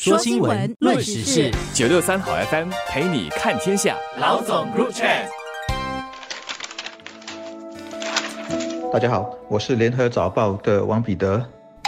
说新闻，论时事，九六三好 FM 陪你看天下。老总入场。大家好，我是联合早报的王彼得。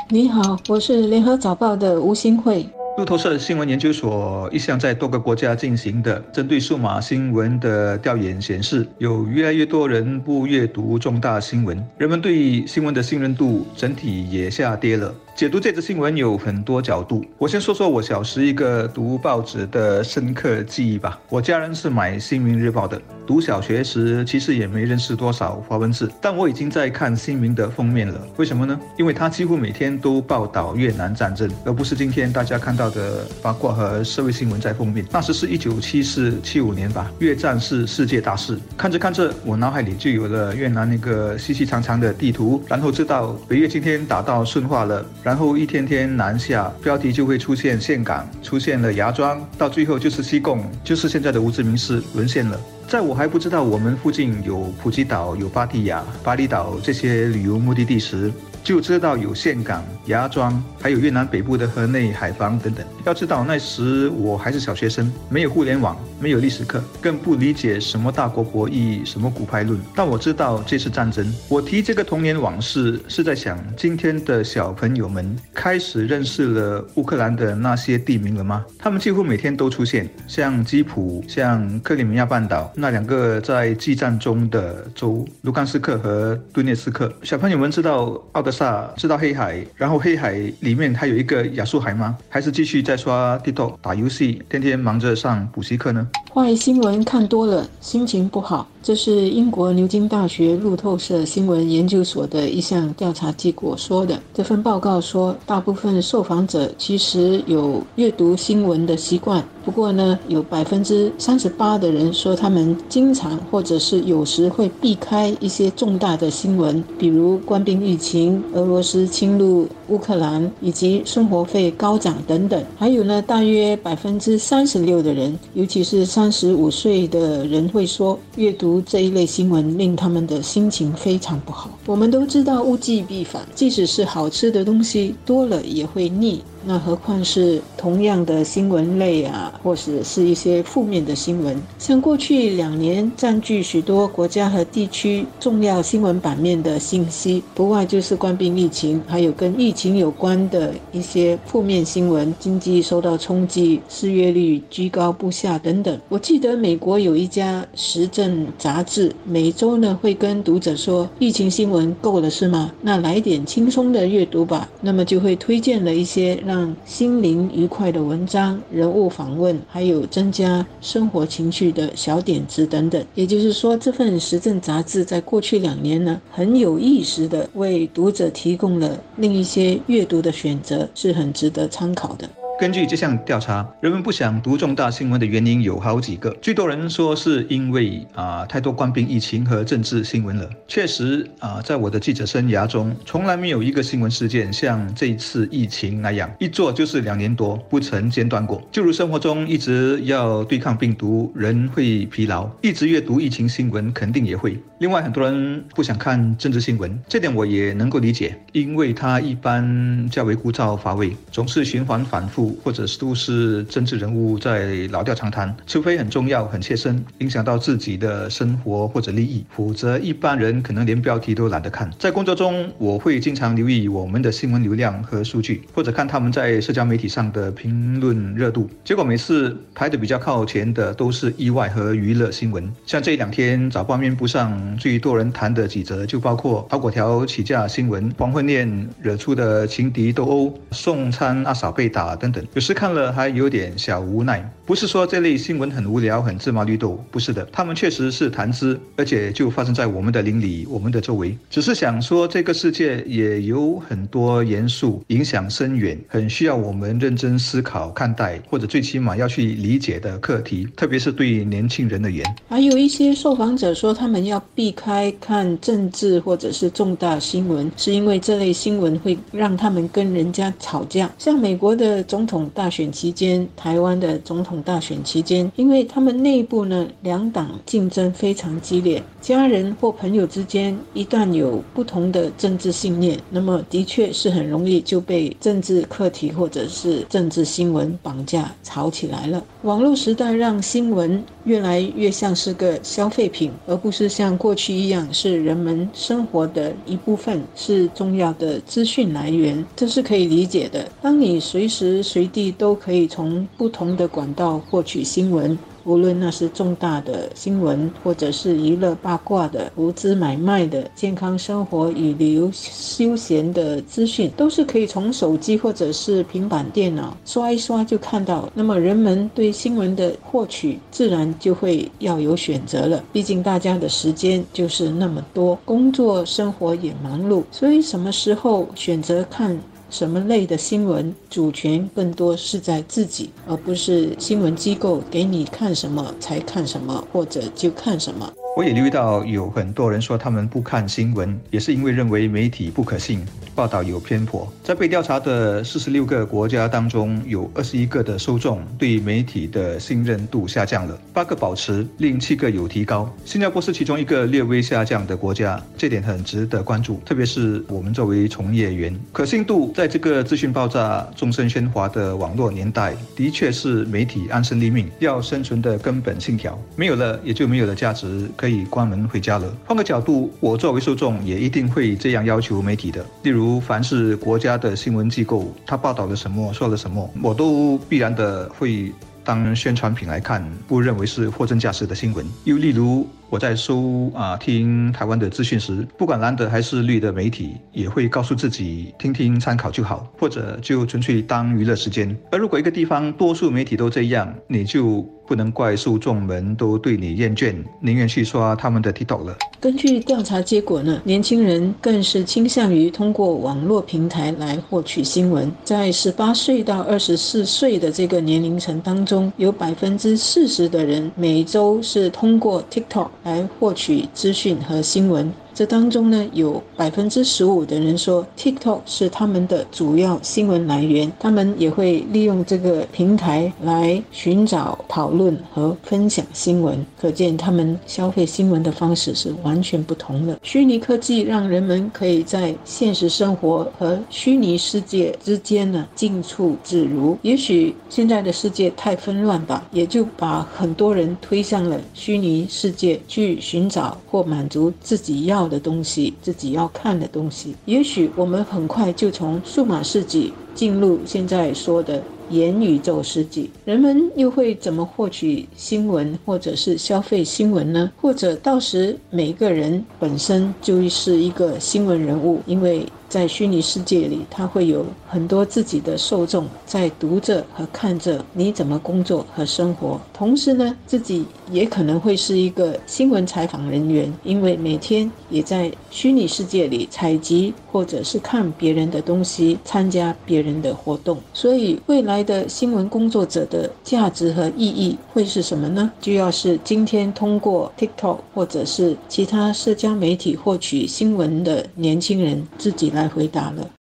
你好，我是联合早报的吴新慧。路透社新闻研究所一项在多个国家进行的针对数码新闻的调研显示，有越来越多人不阅读重大新闻，人们对新闻的信任度整体也下跌了。解读这则新闻有很多角度，我先说说我小时一个读报纸的深刻记忆吧。我家人是买《新民日报》的，读小学时其实也没认识多少华文字，但我已经在看《新民》的封面了。为什么呢？因为它几乎每天都报道越南战争，而不是今天大家看到的八卦和社会新闻在封面。那时是一九七四七五年吧，越战是世界大事。看着看着，我脑海里就有了越南那个细细长长的地图，然后知道北越今天打到顺化了。然后一天天南下，标题就会出现岘港，出现了芽庄，到最后就是西贡，就是现在的无字民市沦陷了。在我还不知道我们附近有普吉岛、有芭提雅、巴厘岛这些旅游目的地时，就知道有岘港、芽庄，还有越南北部的河内海防等等。要知道那时我还是小学生，没有互联网，没有历史课，更不理解什么大国博弈、什么骨牌论。但我知道这是战争。我提这个童年往事，是在想今天的小朋友们开始认识了乌克兰的那些地名了吗？他们几乎每天都出现，像基辅、像克里米亚半岛。那两个在激战中的州，卢甘斯克和顿涅斯克，小朋友们知道奥德萨，知道黑海，然后黑海里面还有一个亚速海吗？还是继续在刷地图、打游戏，天天忙着上补习课呢？坏新闻看多了，心情不好。这是英国牛津大学路透社新闻研究所的一项调查结果说的。这份报告说，大部分受访者其实有阅读新闻的习惯，不过呢，有百分之三十八的人说他们经常或者是有时会避开一些重大的新闻，比如官兵疫情、俄罗斯侵入乌克兰以及生活费高涨等等。还有呢，大约百分之三十六的人，尤其是三十五岁的人会说阅读。这一类新闻令他们的心情非常不好。我们都知道物极必反，即使是好吃的东西多了也会腻。那何况是同样的新闻类啊，或者是一些负面的新闻，像过去两年占据许多国家和地区重要新闻版面的信息，不外就是冠病疫情，还有跟疫情有关的一些负面新闻，经济受到冲击，失业率居高不下等等。我记得美国有一家时政杂志，每周呢会跟读者说，疫情新闻够了是吗？那来点轻松的阅读吧。那么就会推荐了一些。让心灵愉快的文章、人物访问，还有增加生活情趣的小点子等等。也就是说，这份时政杂志在过去两年呢，很有意识的为读者提供了另一些阅读的选择，是很值得参考的。根据这项调查，人们不想读重大新闻的原因有好几个。最多人说是因为啊太多官兵疫情和政治新闻了。确实啊，在我的记者生涯中，从来没有一个新闻事件像这一次疫情那样，一做就是两年多不曾间断过。就如生活中一直要对抗病毒，人会疲劳；一直阅读疫情新闻，肯定也会。另外，很多人不想看政治新闻，这点我也能够理解，因为它一般较为枯燥乏味，总是循环反复。或者是都是政治人物在老调常谈，除非很重要、很切身，影响到自己的生活或者利益，否则一般人可能连标题都懒得看。在工作中，我会经常留意我们的新闻流量和数据，或者看他们在社交媒体上的评论热度。结果每次排的比较靠前的都是意外和娱乐新闻。像这两天早报面部上最多人谈的几则，就包括炒果条起价新闻、黄昏恋惹出的情敌斗殴、送餐阿嫂被打等等。有时看了还有点小无奈，不是说这类新闻很无聊、很芝麻绿豆，不是的，他们确实是谈资，而且就发生在我们的邻里、我们的周围。只是想说，这个世界也有很多严肃、影响深远、很需要我们认真思考看待，或者最起码要去理解的课题，特别是对年轻人而言。还有一些受访者说，他们要避开看政治或者是重大新闻，是因为这类新闻会让他们跟人家吵架。像美国的总统。大选期间，台湾的总统大选期间，因为他们内部呢两党竞争非常激烈，家人或朋友之间一旦有不同的政治信念，那么的确是很容易就被政治课题或者是政治新闻绑架吵起来了。网络时代让新闻越来越像是个消费品，而不是像过去一样是人们生活的一部分，是重要的资讯来源，这是可以理解的。当你随时随地都可以从不同的管道获取新闻。无论那是重大的新闻，或者是娱乐八卦的、投资买卖的、健康生活与旅游休闲的资讯，都是可以从手机或者是平板电脑刷一刷就看到。那么人们对新闻的获取，自然就会要有选择了。毕竟大家的时间就是那么多，工作生活也忙碌，所以什么时候选择看？什么类的新闻主权更多是在自己，而不是新闻机构给你看什么才看什么，或者就看什么。我也留意到有很多人说他们不看新闻，也是因为认为媒体不可信，报道有偏颇。在被调查的四十六个国家当中，有二十一个的受众对媒体的信任度下降了，八个保持，另七个有提高。新加坡是其中一个略微下降的国家，这点很值得关注。特别是我们作为从业员，可信度在这个资讯爆炸、众声喧哗的网络年代，的确是媒体安身立命、要生存的根本信条。没有了，也就没有了价值。可以关门回家了。换个角度，我作为受众也一定会这样要求媒体的。例如，凡是国家的新闻机构，他报道了什么，说了什么，我都必然的会当宣传品来看，不认为是货真价实的新闻。又例如，我在收啊听台湾的资讯时，不管蓝的还是绿的媒体，也会告诉自己听听参考就好，或者就纯粹当娱乐时间。而如果一个地方多数媒体都这样，你就。不能怪受众们都对你厌倦，宁愿去刷他们的 TikTok 了。根据调查结果呢，年轻人更是倾向于通过网络平台来获取新闻。在十八岁到二十四岁的这个年龄层当中，有百分之四十的人每周是通过 TikTok 来获取资讯和新闻。这当中呢，有百分之十五的人说 TikTok 是他们的主要新闻来源，他们也会利用这个平台来寻找、讨论和分享新闻。可见他们消费新闻的方式是完全不同的。虚拟科技让人们可以在现实生活和虚拟世界之间呢近处自如。也许现在的世界太纷乱吧，也就把很多人推向了虚拟世界去寻找或满足自己要。的东西，自己要看的东西，也许我们很快就从数码世纪进入现在说的元宇宙世纪。人们又会怎么获取新闻，或者是消费新闻呢？或者到时每个人本身就是一个新闻人物，因为。在虚拟世界里，他会有很多自己的受众在读着和看着你怎么工作和生活。同时呢，自己也可能会是一个新闻采访人员，因为每天也在虚拟世界里采集或者是看别人的东西，参加别人的活动。所以，未来的新闻工作者的价值和意义会是什么呢？就要是今天通过 TikTok 或者是其他社交媒体获取新闻的年轻人自己来。回答了。